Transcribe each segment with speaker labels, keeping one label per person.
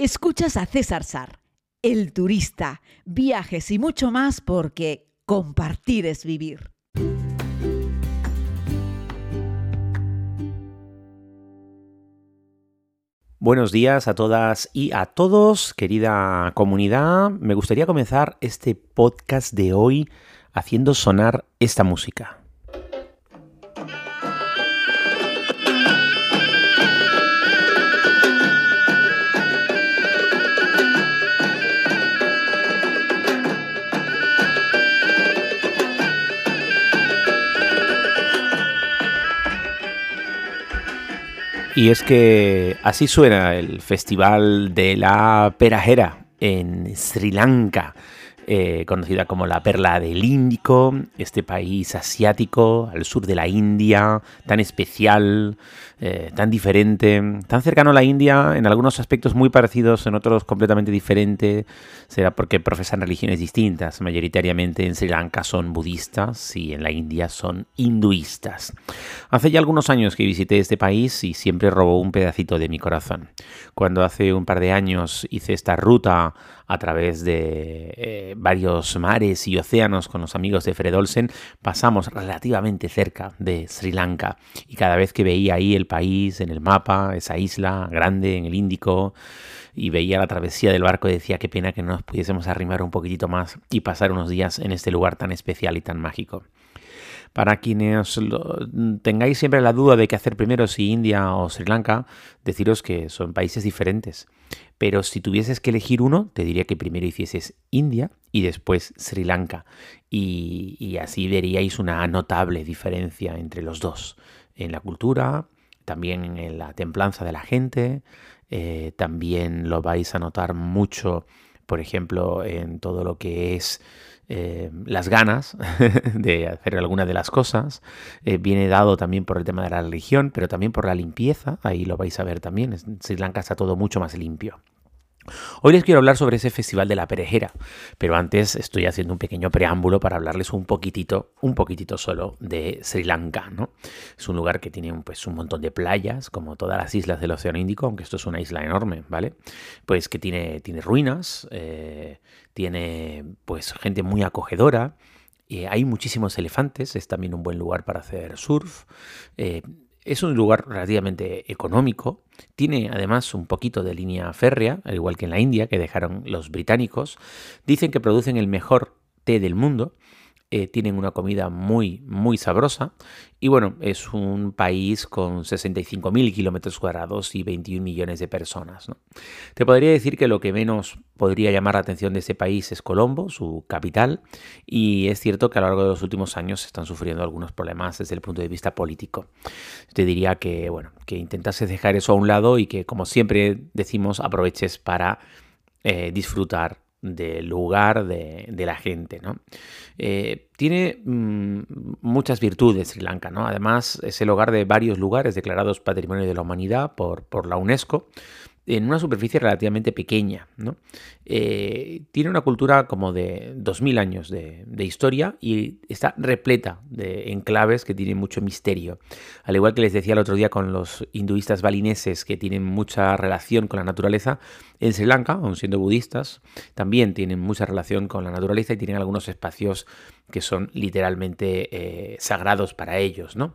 Speaker 1: Escuchas a César Sar, el turista, viajes y mucho más porque compartir es vivir.
Speaker 2: Buenos días a todas y a todos, querida comunidad. Me gustaría comenzar este podcast de hoy haciendo sonar esta música. Y es que así suena el Festival de la Perajera en Sri Lanka. Eh, conocida como la perla del Índico, este país asiático al sur de la India, tan especial, eh, tan diferente, tan cercano a la India, en algunos aspectos muy parecidos, en otros completamente diferentes. Será porque profesan religiones distintas. Mayoritariamente en Sri Lanka son budistas y en la India son hinduistas. Hace ya algunos años que visité este país y siempre robó un pedacito de mi corazón. Cuando hace un par de años hice esta ruta a través de eh, varios mares y océanos con los amigos de Fred Olsen, pasamos relativamente cerca de Sri Lanka y cada vez que veía ahí el país en el mapa, esa isla grande en el Índico, y veía la travesía del barco decía qué pena que no nos pudiésemos arrimar un poquitito más y pasar unos días en este lugar tan especial y tan mágico. Para quienes tengáis siempre la duda de qué hacer primero, si India o Sri Lanka, deciros que son países diferentes. Pero si tuvieses que elegir uno, te diría que primero hicieses India y después Sri Lanka. Y, así veríais una notable diferencia entre los dos. En la cultura, también en la templanza de la gente, eh, también lo vais a notar mucho, por ejemplo, en todo lo que es eh, las ganas de hacer alguna de las cosas. Eh, viene dado también por el tema de la religión, pero también por la limpieza. Ahí lo vais a ver también. En Sri Lanka está todo mucho más limpio. Hoy les quiero hablar sobre ese festival de la perejera, pero antes estoy haciendo un pequeño preámbulo para hablarles un poquitito, un poquitito solo de Sri Lanka, ¿no? Es un lugar que tiene pues, un montón de playas, como todas las islas del Océano Índico, aunque esto es una isla enorme, ¿vale? Pues que tiene, tiene ruinas, eh, tiene pues gente muy acogedora, eh, hay muchísimos elefantes, es también un buen lugar para hacer surf. Eh, es un lugar relativamente económico, tiene además un poquito de línea férrea, al igual que en la India, que dejaron los británicos. Dicen que producen el mejor té del mundo eh, tienen una comida muy, muy sabrosa. Y bueno, es un país con 65.000 kilómetros cuadrados y 21 millones de personas. Te podría decir que lo que menos podría llamar la atención de ese país es Colombo, su capital. Y es cierto que a lo largo de los últimos años están sufriendo algunos problemas desde el punto de vista político. Te diría que, bueno, que intentases dejar eso a un lado y que, como siempre decimos, aproveches para eh, disfrutar del lugar de, la gente. ¿no? Eh, tiene mm, muchas virtudes Sri Lanka, ¿no? además es el hogar de varios lugares declarados Patrimonio de la Humanidad por, por la UNESCO, en una superficie relativamente pequeña. ¿no? Eh, tiene una cultura como de 2000 años de, historia y está repleta de enclaves que tienen mucho misterio. Al igual que les decía el otro día con los hinduistas balineses que tienen mucha relación con la naturaleza, en Sri Lanka, aun siendo budistas, también tienen mucha relación con la naturaleza y tienen algunos espacios que son literalmente eh, sagrados para ellos, ¿no?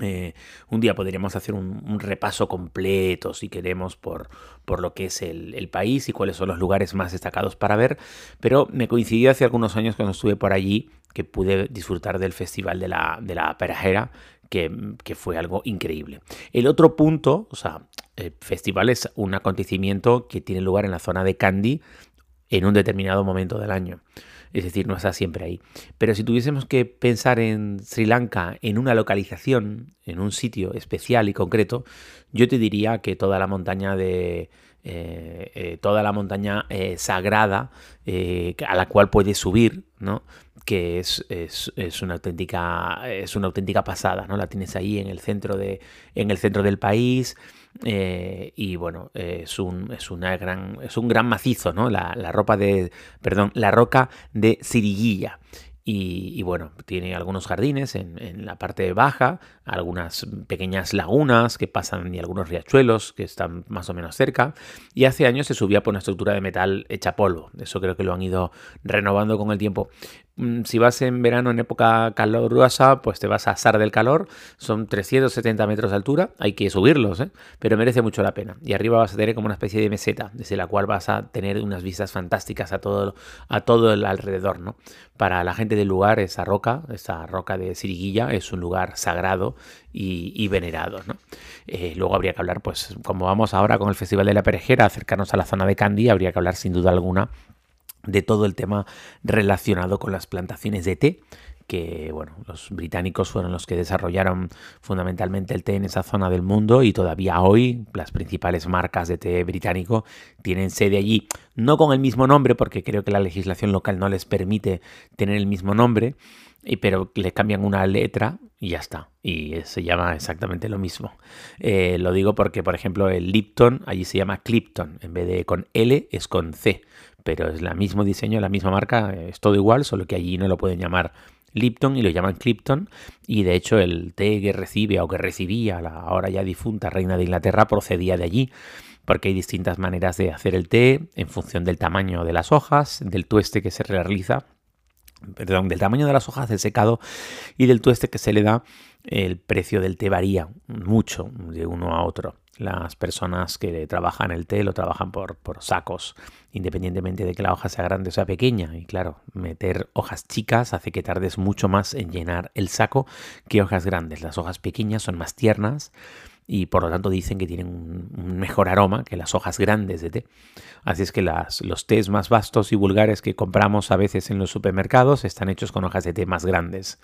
Speaker 2: Eh, un día podríamos hacer un, repaso completo, si queremos, por, por lo que es el, país y cuáles son los lugares más destacados para ver, pero me coincidió hace algunos años cuando estuve por allí que pude disfrutar del Festival de la, de la Perajera, que, que, fue algo increíble. El otro punto, o sea, el festival es un acontecimiento que tiene lugar en la zona de Kandy en un determinado momento del año es decir, no está siempre ahí. Pero si tuviésemos que pensar en Sri Lanka en una localización, en un sitio especial y concreto, yo te diría que toda la montaña de... Eh, eh, toda la montaña eh, sagrada a la cual puedes subir, ¿no? Que es, es, una auténtica, es una auténtica pasada, ¿no? La tienes ahí en el centro, de, en el centro del país, eh, y bueno, es, un, es, una gran, es un gran macizo, ¿no? La, ropa de, perdón, la roca de Siriguilla. y, bueno, tiene algunos jardines en, la parte baja, algunas pequeñas lagunas que pasan y algunos riachuelos que están más o menos cerca. Y hace años se subía por una estructura de metal hecha polvo. Eso creo que lo han ido renovando con el tiempo. Mm, si vas en verano en época calurosa, pues te vas a asar del calor. Son 370 metros de altura, hay que subirlos, ¿eh? pero merece mucho la pena. Y arriba vas a tener como una especie de meseta, desde la cual vas a tener unas vistas fantásticas a todo, a todo el alrededor. ¿no? Para la gente del lugar, esa roca, esa roca de Siriguilla, es un lugar sagrado y, venerado. ¿no? Eh, luego habría que hablar, pues como vamos ahora con el Festival de la Perejera, acercarnos a la zona de Candy, habría que hablar sin duda alguna de todo el tema relacionado con las plantaciones de té, que bueno, los británicos fueron los que desarrollaron fundamentalmente el té en esa zona del mundo y todavía hoy las principales marcas de té británico tienen sede allí, no con el mismo nombre porque creo que la legislación local no les permite tener el mismo nombre, pero le cambian una letra y ya está. Y se llama exactamente lo mismo. Eh, lo digo porque, por ejemplo, el Lipton allí se llama Clipton. En vez de con L es con C pero es el mismo diseño, la misma marca, es todo igual, solo que allí no lo pueden llamar Lipton y lo llaman Clipton. Y de hecho el té que recibe o que recibía la ahora ya difunta reina de Inglaterra procedía de allí porque hay distintas maneras de hacer el té en función del tamaño de las hojas, del tueste que se realiza, perdón, del tamaño de las hojas, del secado y del tueste que se le da, el precio del té varía mucho de uno a otro las personas que trabajan el té lo trabajan por, por, sacos, independientemente de que la hoja sea grande o sea pequeña. Y claro, meter hojas chicas hace que tardes mucho más en llenar el saco que hojas grandes. Las hojas pequeñas son más tiernas y por lo tanto dicen que tienen un, mejor aroma que las hojas grandes de té. Así es que las, los tés más vastos y vulgares que compramos a veces en los supermercados están hechos con hojas de té más grandes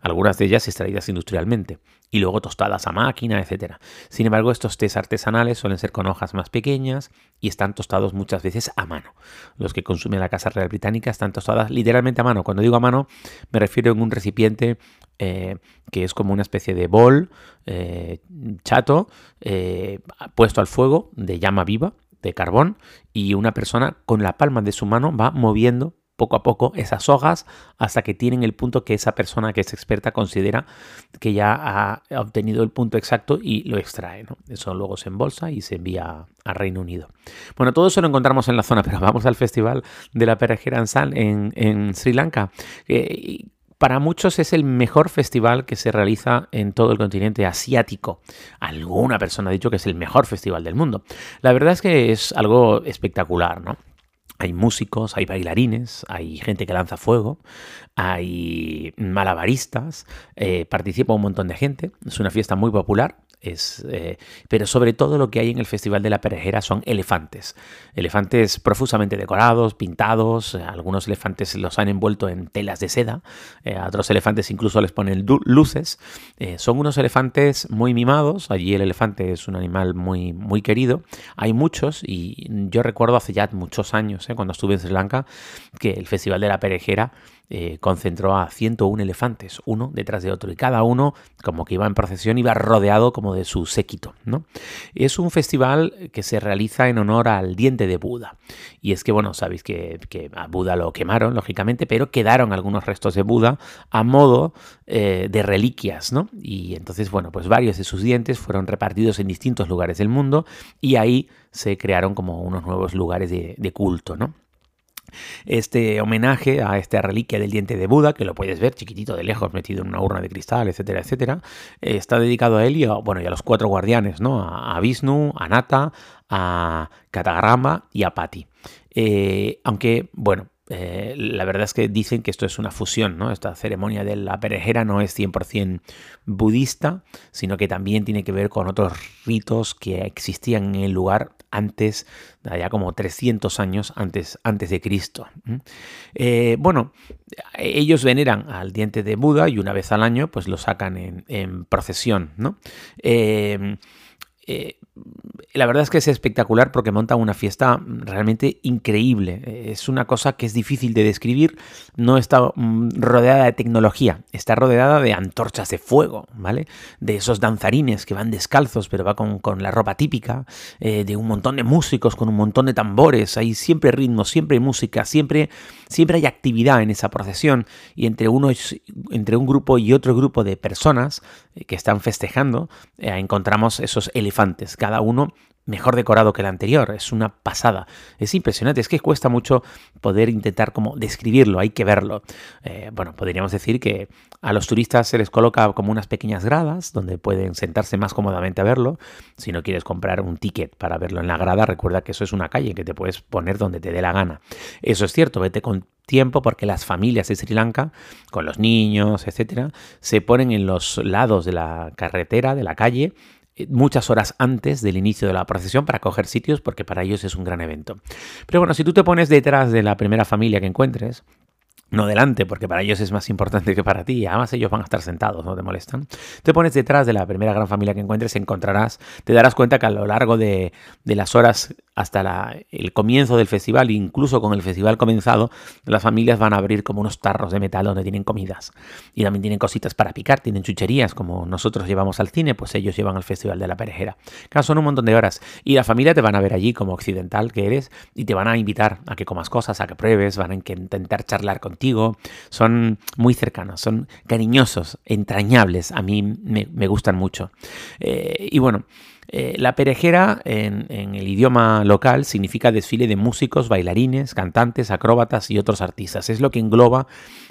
Speaker 2: algunas de ellas extraídas industrialmente, y luego tostadas a máquina, etc. Sin embargo, estos tés artesanales suelen ser con hojas más pequeñas y están tostados muchas veces a mano. Los que consumen la Casa Real Británica están tostadas literalmente a mano. Cuando digo a mano, me refiero en un recipiente eh, que es como una especie de bol eh, chato eh, puesto al fuego de llama viva de carbón y una persona con la palma de su mano va moviendo poco a poco esas hojas hasta que tienen el punto que esa persona que es experta considera que ya ha obtenido el punto exacto y lo extrae. Eso luego se embolsa y se envía a Reino Unido. Bueno, todo eso lo encontramos en la zona, pero vamos al Festival de la Perejera en, en Sri Lanka. Para muchos es el mejor festival que se realiza en todo el continente asiático. Alguna persona ha dicho que es el mejor festival del mundo. La verdad es que es algo espectacular, ¿no? Hay músicos, hay bailarines, hay gente que lanza fuego, hay malabaristas, eh, participa un montón de gente. Es una fiesta muy popular es, eh, pero sobre todo lo que hay en el Festival de la Perejera son elefantes. Elefantes profusamente decorados, pintados. Eh, algunos elefantes los han envuelto en telas de seda. Eh, a otros elefantes incluso les ponen luces. son unos elefantes muy mimados. Allí el elefante es un animal muy, muy querido. Hay muchos y yo recuerdo hace ya muchos años, cuando estuve en Sri Lanka, que el Festival de la Perejera eh, concentró a 101 elefantes, uno detrás de otro, y cada uno, como que iba en procesión, iba rodeado como de su séquito. ¿no? Es un festival que se realiza en honor al diente de Buda. Y es que, bueno, sabéis que, a Buda lo quemaron, lógicamente, pero quedaron algunos restos de Buda a modo eh, de reliquias, ¿no? Y entonces, bueno, pues varios de sus dientes fueron repartidos en distintos lugares del mundo y ahí se crearon como unos nuevos lugares de, de culto, ¿no? Este homenaje a esta reliquia del diente de Buda, que lo puedes ver chiquitito de lejos, metido en una urna de cristal, etcétera, etcétera, está dedicado a él y a, bueno, y los cuatro guardianes, ¿no? A, Vishnu, a Nata, a Katagrama y a Pati. Eh, aunque, bueno, eh, la verdad es que dicen que esto es una fusión, ¿no? Esta ceremonia de la perejera no es 100% budista, sino que también tiene que ver con otros ritos que existían en el lugar antes, allá como 300 años antes, antes de Cristo. Eh, bueno, ellos veneran al diente de Buda y una vez al año pues lo sacan en, procesión, ¿no? Eh, la verdad es que es espectacular porque monta una fiesta realmente increíble. Es una cosa que es difícil de describir. No está mm, rodeada de tecnología, está rodeada de antorchas de fuego, ¿vale? De esos danzarines que van descalzos, pero va con, la ropa típica, eh, de un montón de músicos con un montón de tambores. Hay siempre ritmo, siempre hay música, siempre, siempre hay actividad en esa procesión. Y entre, uno, entre un grupo y otro grupo de personas eh, que están festejando, eh, encontramos esos elefantes, cada uno mejor decorado que el anterior. Es una pasada. Es impresionante. Es que cuesta mucho poder intentar como describirlo. Hay que verlo. Eh, bueno, podríamos decir que a los turistas se les coloca como unas pequeñas gradas donde pueden sentarse más cómodamente a verlo. Si no quieres comprar un ticket para verlo en la grada, recuerda que eso es una calle que te puedes poner donde te dé la gana. Eso es cierto. Vete con tiempo porque las familias de Sri Lanka, con los niños, etcétera, se ponen en los lados de la carretera, de la calle, muchas horas antes del inicio de la procesión para coger sitios porque para ellos es un gran evento. Pero bueno, si tú te pones detrás de la primera familia que encuentres, no delante, porque para ellos es más importante que para ti. Además, ellos van a estar sentados, no te molestan. Te pones detrás de la primera gran familia que encuentres, encontrarás, te darás cuenta que a lo largo de, las horas hasta el comienzo del festival, incluso con el festival comenzado, las familias van a abrir como unos tarros de metal donde tienen comidas. Y también tienen cositas para picar, tienen chucherías, como nosotros llevamos al cine, pues ellos llevan al Festival de la Perejera. Claro, son un montón de horas. Y la familia te van a ver allí como occidental que eres y te van a invitar a que comas cosas, a que pruebes, van a intentar charlar contigo son muy cercanos, son cariñosos, entrañables, a mí me, gustan mucho. Eh, y bueno, eh, la perejera en, el idioma local significa desfile de músicos, bailarines, cantantes, acróbatas y otros artistas. Es lo que engloba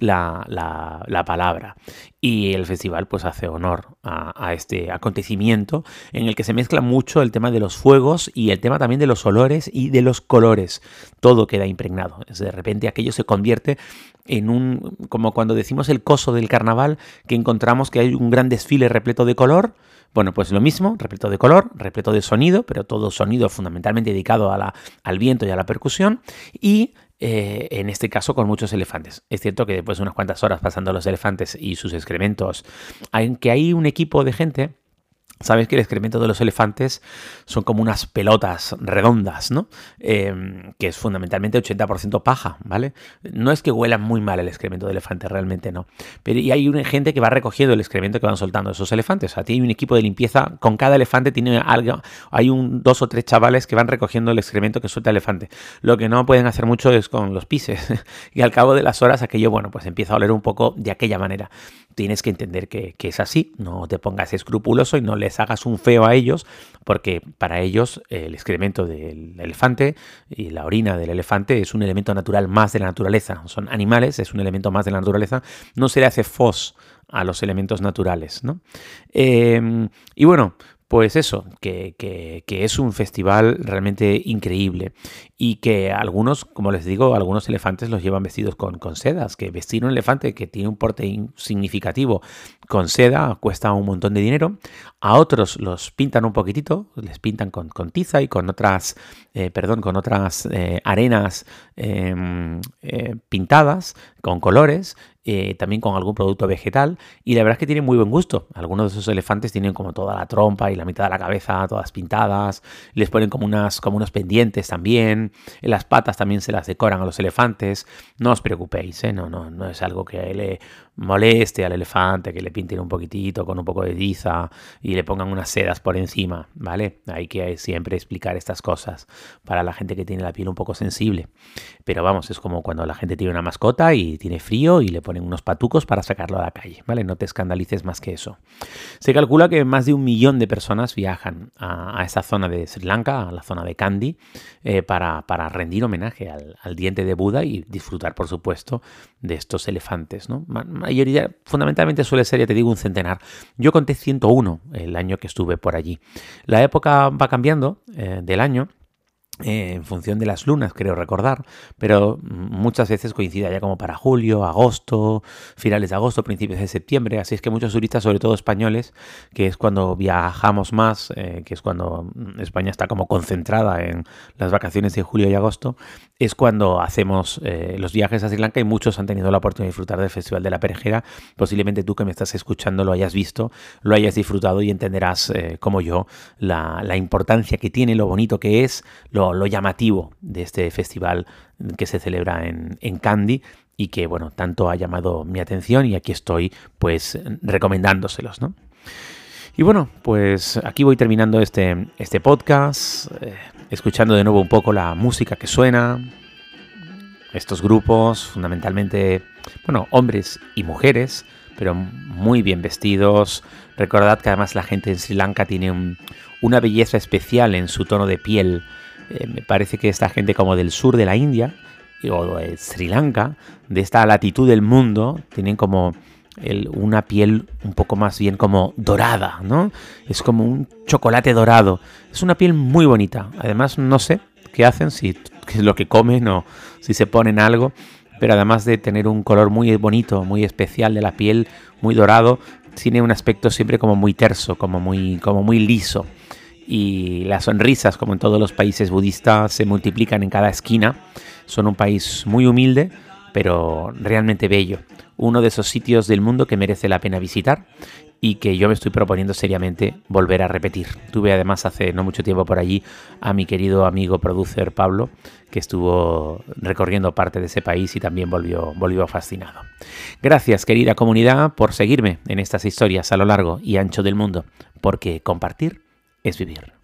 Speaker 2: la, palabra. Y el festival pues hace honor a, este acontecimiento en el que se mezcla mucho el tema de los fuegos y el tema también de los olores y de los colores. Todo queda impregnado. De repente aquello se convierte en un, como cuando decimos el coso del carnaval, que encontramos que hay un gran desfile repleto de color bueno, pues lo mismo, repleto de color, repleto de sonido, pero todo sonido fundamentalmente dedicado a la, al viento y a la percusión, y eh, en este caso con muchos elefantes. Es cierto que después de unas cuantas horas pasando los elefantes y sus excrementos, hay, que hay un equipo de gente Sabes que el excremento de los elefantes son como unas pelotas redondas, ¿no? Em, que es fundamentalmente 80% paja, ¿vale? No es que huelan muy mal el excremento de elefante, realmente no. Pero y hay una gente que va recogiendo el excremento que van soltando esos elefantes. O sea, tiene un equipo de limpieza, con cada elefante tiene algo, hay un dos o tres chavales que van recogiendo el excremento que suelta el elefante. Lo que no pueden hacer mucho es con los pises. y al cabo de las horas aquello, bueno, pues empieza a oler un poco de aquella manera tienes que entender que, es así, no te pongas escrupuloso y no hagas un feo a ellos, porque para ellos el excremento del elefante y la orina del elefante es un elemento natural más de la naturaleza, son animales, es un elemento más de la naturaleza, no se le hace fos a los elementos naturales. ¿no? Em, y bueno, pues eso, que, es un festival realmente increíble y que algunos, como les digo, algunos elefantes los llevan vestidos con, con sedas, que vestir un elefante que tiene un porte significativo con seda cuesta un montón de dinero, a otros los pintan un poquitito, les pintan con, tiza y con otras, eh, perdón, con otras eh, arenas em, eh, pintadas con colores eh, también con algún producto vegetal y la verdad es que tiene muy buen gusto. Algunos de esos elefantes tienen como toda la trompa y la mitad de la cabeza todas pintadas, les ponen como, unas, como unos pendientes también, las patas también se las decoran a los elefantes. No os preocupéis, ¿eh? no, no, no es algo que le moleste al elefante, que le pinten un poquitito con un poco de tiza y le pongan unas sedas por encima, ¿vale? Hay que siempre explicar estas cosas para la gente que tiene la piel un poco sensible. Pero vamos, es como cuando la gente tiene una mascota y tiene frío y le ponen unos patucos para sacarlo a la calle, ¿vale? No te escandalices más que eso. Se calcula que más de un millón de personas viajan a, esa zona de Sri Lanka, a la zona de Kandy, eh, para, rendir homenaje al, diente de Buda y disfrutar, por supuesto, de estos elefantes, ¿no? Mayoría, fundamentalmente suele ser, ya te digo, un centenar. Yo conté 101 el año que estuve por allí. La época va cambiando eh, del año eh, en función de las lunas, creo recordar, pero muchas veces coincide ya como para julio, agosto, finales de agosto, principios de septiembre, así es que muchos turistas, sobre todo españoles, que es cuando viajamos más, eh, que es cuando España está como concentrada en las vacaciones de julio y agosto, es cuando hacemos eh, los viajes a Sri Lanka y muchos han tenido la oportunidad de disfrutar del Festival de la Perejera, posiblemente tú que me estás escuchando lo hayas visto, lo hayas disfrutado y entenderás como yo la, la importancia que tiene, lo bonito que es, lo lo, llamativo de este festival que se celebra en, en Candy y que, bueno, tanto ha llamado mi atención y aquí estoy, pues, recomendándoselos, ¿no? Y bueno, pues aquí voy terminando este, este podcast, eh, escuchando de nuevo un poco la música que suena, estos grupos, fundamentalmente, bueno, hombres y mujeres, pero muy bien vestidos. Recordad que además la gente en Sri Lanka tiene una belleza especial en su tono de piel, eh, me parece que esta gente como del sur de la India o de Sri Lanka, de esta latitud del mundo, tienen como una piel un poco más bien como dorada, ¿no? Es como un chocolate dorado. Es una piel muy bonita. Además, no sé qué hacen, si es lo que comen o si se ponen algo, pero además de tener un color muy bonito, muy especial de la piel, muy dorado, tiene un aspecto siempre como muy terso, como muy, como muy liso y las sonrisas, como en todos los países budistas, se multiplican en cada esquina. Son un país muy humilde, pero realmente bello. Uno de esos sitios del mundo que merece la pena visitar y que yo me estoy proponiendo seriamente volver a repetir. Tuve además hace no mucho tiempo por allí a mi querido amigo producer Pablo, que estuvo recorriendo parte de ese país y también volvió, volvió fascinado. Gracias querida comunidad por seguirme en estas historias a lo largo y ancho del mundo, porque compartir es vivir.